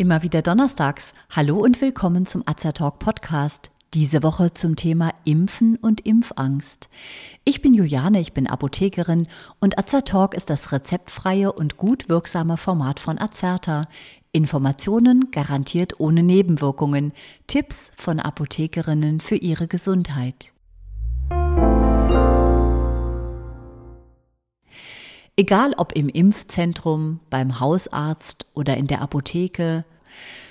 Immer wieder donnerstags. Hallo und willkommen zum Azertalk Podcast. Diese Woche zum Thema Impfen und Impfangst. Ich bin Juliane, ich bin Apothekerin und Azertalk ist das rezeptfreie und gut wirksame Format von Azerta. Informationen garantiert ohne Nebenwirkungen. Tipps von Apothekerinnen für ihre Gesundheit. Egal ob im Impfzentrum, beim Hausarzt oder in der Apotheke,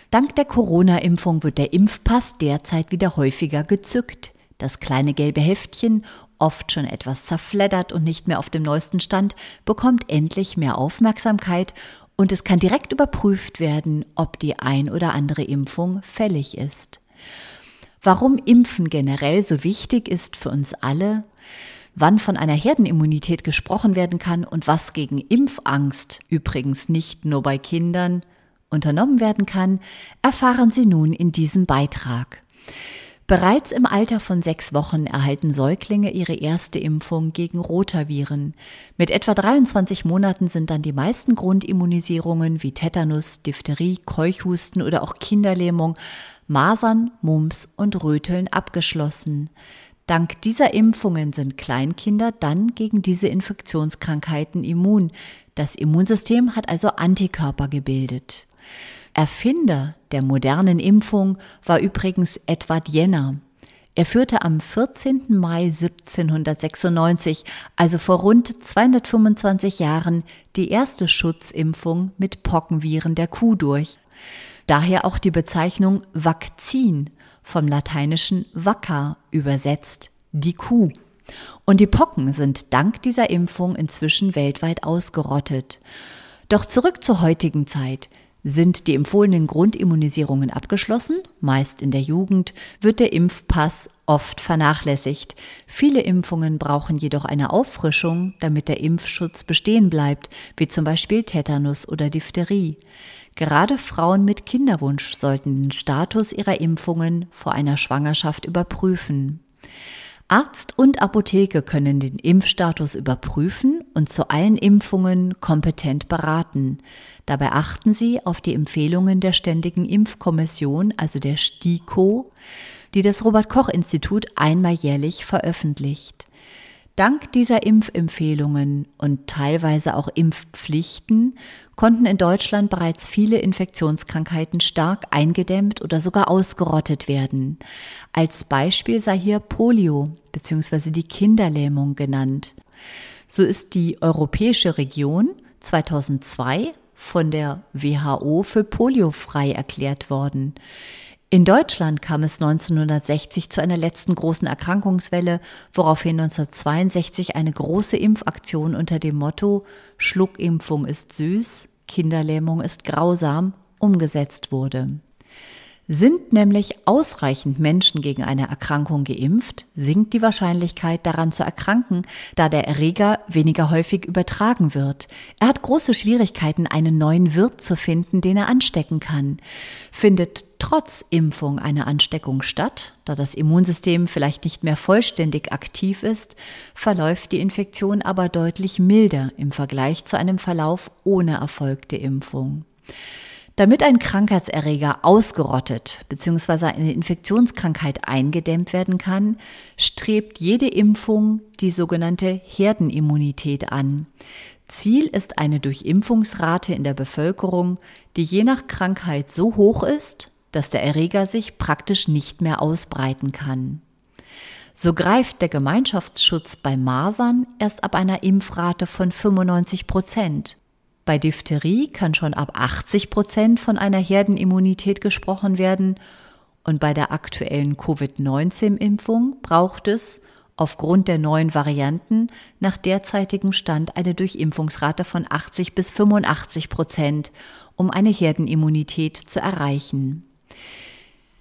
dank der Corona-Impfung wird der Impfpass derzeit wieder häufiger gezückt. Das kleine gelbe Heftchen, oft schon etwas zerfleddert und nicht mehr auf dem neuesten Stand, bekommt endlich mehr Aufmerksamkeit und es kann direkt überprüft werden, ob die ein oder andere Impfung fällig ist. Warum Impfen generell so wichtig ist für uns alle, wann von einer Herdenimmunität gesprochen werden kann und was gegen Impfangst, übrigens nicht nur bei Kindern, unternommen werden kann, erfahren Sie nun in diesem Beitrag. Bereits im Alter von sechs Wochen erhalten Säuglinge ihre erste Impfung gegen Rotaviren. Mit etwa 23 Monaten sind dann die meisten Grundimmunisierungen wie Tetanus, Diphtherie, Keuchhusten oder auch Kinderlähmung, Masern, Mumps und Röteln abgeschlossen. Dank dieser Impfungen sind Kleinkinder dann gegen diese Infektionskrankheiten immun. Das Immunsystem hat also Antikörper gebildet. Erfinder der modernen Impfung war übrigens Edward Jenner. Er führte am 14. Mai 1796, also vor rund 225 Jahren, die erste Schutzimpfung mit Pockenviren der Kuh durch. Daher auch die Bezeichnung Vakzin vom lateinischen vacca übersetzt, die Kuh. Und die Pocken sind dank dieser Impfung inzwischen weltweit ausgerottet. Doch zurück zur heutigen Zeit. Sind die empfohlenen Grundimmunisierungen abgeschlossen, meist in der Jugend, wird der Impfpass oft vernachlässigt. Viele Impfungen brauchen jedoch eine Auffrischung, damit der Impfschutz bestehen bleibt, wie zum Beispiel Tetanus oder Diphtherie. Gerade Frauen mit Kinderwunsch sollten den Status ihrer Impfungen vor einer Schwangerschaft überprüfen. Arzt und Apotheke können den Impfstatus überprüfen und zu allen Impfungen kompetent beraten. Dabei achten Sie auf die Empfehlungen der Ständigen Impfkommission, also der STIKO, die das Robert Koch Institut einmal jährlich veröffentlicht. Dank dieser Impfempfehlungen und teilweise auch Impfpflichten konnten in Deutschland bereits viele Infektionskrankheiten stark eingedämmt oder sogar ausgerottet werden. Als Beispiel sei hier Polio bzw. die Kinderlähmung genannt. So ist die europäische Region 2002 von der WHO für poliofrei erklärt worden. In Deutschland kam es 1960 zu einer letzten großen Erkrankungswelle, woraufhin 1962 eine große Impfaktion unter dem Motto Schluckimpfung ist süß, Kinderlähmung ist grausam umgesetzt wurde. Sind nämlich ausreichend Menschen gegen eine Erkrankung geimpft, sinkt die Wahrscheinlichkeit daran zu erkranken, da der Erreger weniger häufig übertragen wird. Er hat große Schwierigkeiten, einen neuen Wirt zu finden, den er anstecken kann. Findet trotz Impfung eine Ansteckung statt, da das Immunsystem vielleicht nicht mehr vollständig aktiv ist, verläuft die Infektion aber deutlich milder im Vergleich zu einem Verlauf ohne erfolgte Impfung. Damit ein Krankheitserreger ausgerottet bzw. eine Infektionskrankheit eingedämmt werden kann, strebt jede Impfung die sogenannte Herdenimmunität an. Ziel ist eine Durchimpfungsrate in der Bevölkerung, die je nach Krankheit so hoch ist, dass der Erreger sich praktisch nicht mehr ausbreiten kann. So greift der Gemeinschaftsschutz bei Masern erst ab einer Impfrate von 95 Prozent. Bei Diphtherie kann schon ab 80 Prozent von einer Herdenimmunität gesprochen werden und bei der aktuellen Covid-19-Impfung braucht es aufgrund der neuen Varianten nach derzeitigem Stand eine Durchimpfungsrate von 80 bis 85 Prozent, um eine Herdenimmunität zu erreichen.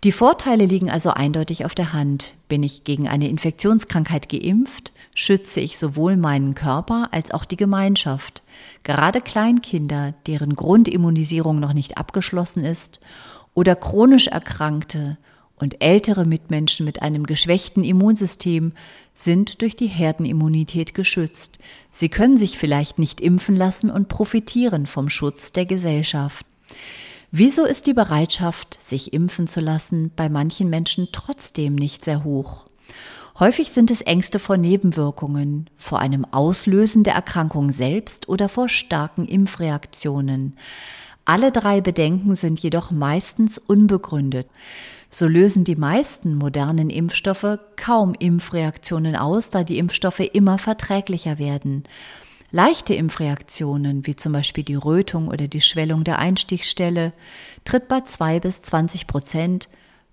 Die Vorteile liegen also eindeutig auf der Hand. Bin ich gegen eine Infektionskrankheit geimpft, schütze ich sowohl meinen Körper als auch die Gemeinschaft. Gerade Kleinkinder, deren Grundimmunisierung noch nicht abgeschlossen ist, oder chronisch Erkrankte und ältere Mitmenschen mit einem geschwächten Immunsystem sind durch die Herdenimmunität geschützt. Sie können sich vielleicht nicht impfen lassen und profitieren vom Schutz der Gesellschaft. Wieso ist die Bereitschaft, sich impfen zu lassen, bei manchen Menschen trotzdem nicht sehr hoch? Häufig sind es Ängste vor Nebenwirkungen, vor einem Auslösen der Erkrankung selbst oder vor starken Impfreaktionen. Alle drei Bedenken sind jedoch meistens unbegründet. So lösen die meisten modernen Impfstoffe kaum Impfreaktionen aus, da die Impfstoffe immer verträglicher werden. Leichte Impfreaktionen, wie zum Beispiel die Rötung oder die Schwellung der Einstichstelle, tritt bei zwei bis zwanzig Prozent,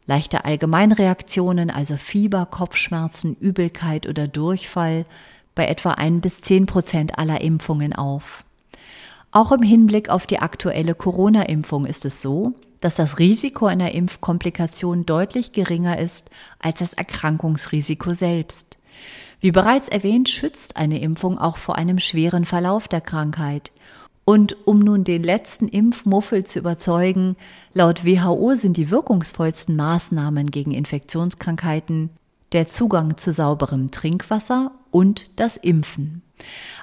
leichte Allgemeinreaktionen, also Fieber, Kopfschmerzen, Übelkeit oder Durchfall, bei etwa ein bis zehn Prozent aller Impfungen auf. Auch im Hinblick auf die aktuelle Corona-Impfung ist es so, dass das Risiko einer Impfkomplikation deutlich geringer ist als das Erkrankungsrisiko selbst. Wie bereits erwähnt, schützt eine Impfung auch vor einem schweren Verlauf der Krankheit. Und um nun den letzten Impfmuffel zu überzeugen, laut WHO sind die wirkungsvollsten Maßnahmen gegen Infektionskrankheiten der Zugang zu sauberem Trinkwasser und das Impfen.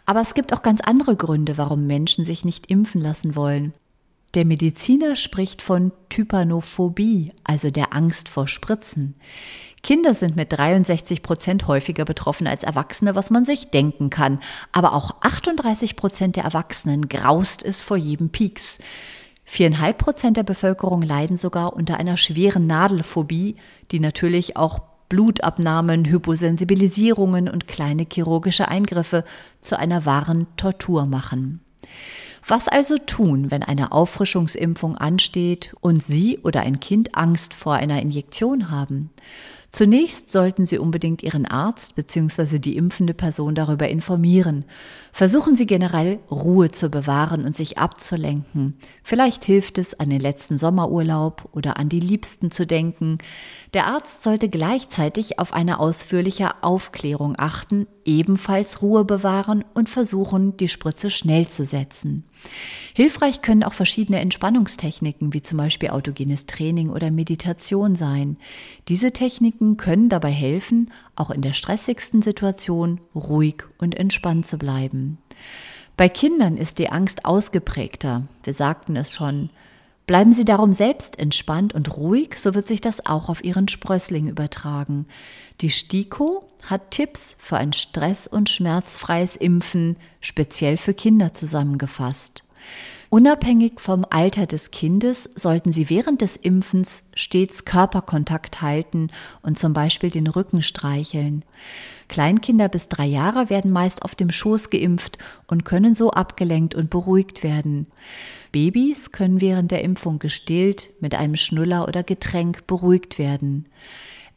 Aber es gibt auch ganz andere Gründe, warum Menschen sich nicht impfen lassen wollen. Der Mediziner spricht von Typanophobie, also der Angst vor Spritzen. Kinder sind mit 63 Prozent häufiger betroffen als Erwachsene, was man sich denken kann. Aber auch 38 Prozent der Erwachsenen graust es vor jedem Pieks. Viereinhalb Prozent der Bevölkerung leiden sogar unter einer schweren Nadelphobie, die natürlich auch Blutabnahmen, Hyposensibilisierungen und kleine chirurgische Eingriffe zu einer wahren Tortur machen. Was also tun, wenn eine Auffrischungsimpfung ansteht und Sie oder ein Kind Angst vor einer Injektion haben? Zunächst sollten Sie unbedingt Ihren Arzt bzw. die impfende Person darüber informieren. Versuchen Sie generell Ruhe zu bewahren und sich abzulenken. Vielleicht hilft es, an den letzten Sommerurlaub oder an die Liebsten zu denken. Der Arzt sollte gleichzeitig auf eine ausführliche Aufklärung achten, ebenfalls Ruhe bewahren und versuchen, die Spritze schnell zu setzen. Hilfreich können auch verschiedene Entspannungstechniken wie zum Beispiel autogenes Training oder Meditation sein. Diese Techniken können dabei helfen, auch in der stressigsten Situation ruhig und entspannt zu bleiben. Bei Kindern ist die Angst ausgeprägter. Wir sagten es schon. Bleiben Sie darum selbst entspannt und ruhig, so wird sich das auch auf Ihren Sprössling übertragen. Die STIKO hat Tipps für ein stress- und schmerzfreies Impfen speziell für Kinder zusammengefasst. Unabhängig vom Alter des Kindes sollten Sie während des Impfens stets Körperkontakt halten und zum Beispiel den Rücken streicheln. Kleinkinder bis drei Jahre werden meist auf dem Schoß geimpft und können so abgelenkt und beruhigt werden. Babys können während der Impfung gestillt, mit einem Schnuller oder Getränk beruhigt werden.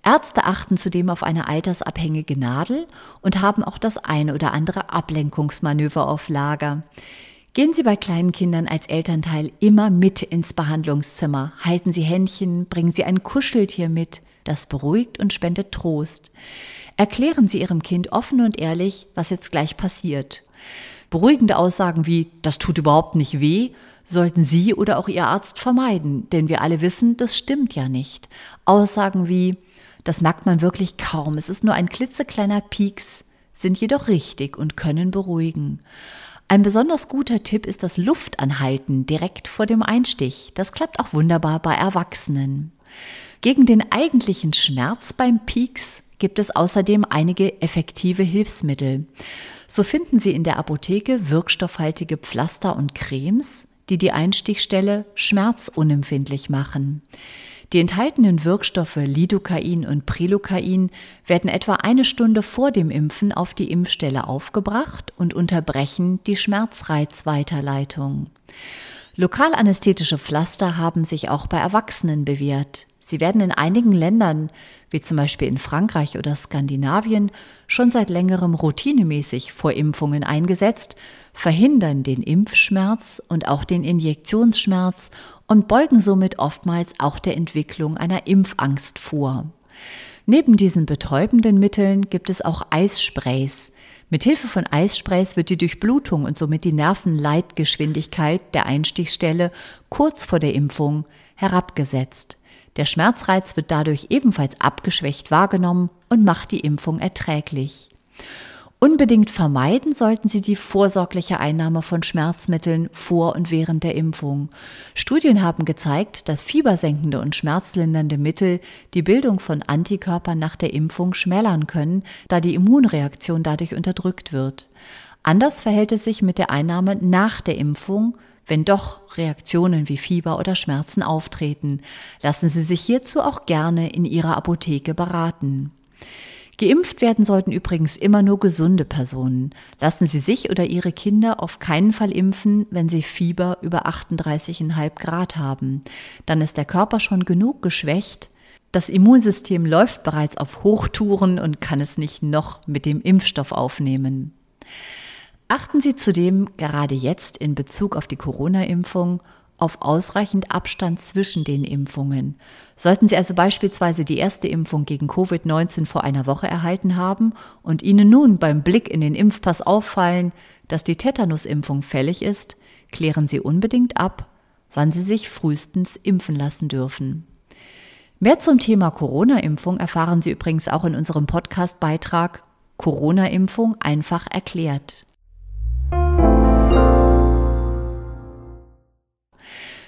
Ärzte achten zudem auf eine altersabhängige Nadel und haben auch das eine oder andere Ablenkungsmanöver auf Lager. Gehen Sie bei kleinen Kindern als Elternteil immer mit ins Behandlungszimmer. Halten Sie Händchen, bringen Sie ein Kuscheltier mit. Das beruhigt und spendet Trost. Erklären Sie Ihrem Kind offen und ehrlich, was jetzt gleich passiert. Beruhigende Aussagen wie das tut überhaupt nicht weh sollten Sie oder auch Ihr Arzt vermeiden, denn wir alle wissen, das stimmt ja nicht. Aussagen wie das merkt man wirklich kaum, es ist nur ein klitzekleiner Pieks, sind jedoch richtig und können beruhigen. Ein besonders guter Tipp ist das Luftanhalten direkt vor dem Einstich. Das klappt auch wunderbar bei Erwachsenen. Gegen den eigentlichen Schmerz beim Pieks gibt es außerdem einige effektive Hilfsmittel. So finden Sie in der Apotheke wirkstoffhaltige Pflaster und Cremes, die die Einstichstelle schmerzunempfindlich machen. Die enthaltenen Wirkstoffe Lidocain und Prilocain werden etwa eine Stunde vor dem Impfen auf die Impfstelle aufgebracht und unterbrechen die Schmerzreizweiterleitung. Lokalanästhetische Pflaster haben sich auch bei Erwachsenen bewährt. Sie werden in einigen Ländern, wie zum Beispiel in Frankreich oder Skandinavien, schon seit längerem routinemäßig vor Impfungen eingesetzt, verhindern den Impfschmerz und auch den Injektionsschmerz und beugen somit oftmals auch der Entwicklung einer Impfangst vor. Neben diesen betäubenden Mitteln gibt es auch Eissprays. Mithilfe von Eissprays wird die Durchblutung und somit die Nervenleitgeschwindigkeit der Einstichstelle kurz vor der Impfung herabgesetzt. Der Schmerzreiz wird dadurch ebenfalls abgeschwächt wahrgenommen und macht die Impfung erträglich. Unbedingt vermeiden sollten Sie die vorsorgliche Einnahme von Schmerzmitteln vor und während der Impfung. Studien haben gezeigt, dass fiebersenkende und schmerzlindernde Mittel die Bildung von Antikörpern nach der Impfung schmälern können, da die Immunreaktion dadurch unterdrückt wird. Anders verhält es sich mit der Einnahme nach der Impfung, wenn doch Reaktionen wie Fieber oder Schmerzen auftreten. Lassen Sie sich hierzu auch gerne in Ihrer Apotheke beraten. Geimpft werden sollten übrigens immer nur gesunde Personen. Lassen Sie sich oder Ihre Kinder auf keinen Fall impfen, wenn sie Fieber über 38,5 Grad haben. Dann ist der Körper schon genug geschwächt. Das Immunsystem läuft bereits auf Hochtouren und kann es nicht noch mit dem Impfstoff aufnehmen. Achten Sie zudem gerade jetzt in Bezug auf die Corona-Impfung auf ausreichend Abstand zwischen den Impfungen. Sollten Sie also beispielsweise die erste Impfung gegen Covid-19 vor einer Woche erhalten haben und Ihnen nun beim Blick in den Impfpass auffallen, dass die Tetanusimpfung fällig ist, klären Sie unbedingt ab, wann Sie sich frühestens impfen lassen dürfen. Mehr zum Thema Corona-Impfung erfahren Sie übrigens auch in unserem Podcast-Beitrag Corona-Impfung einfach erklärt.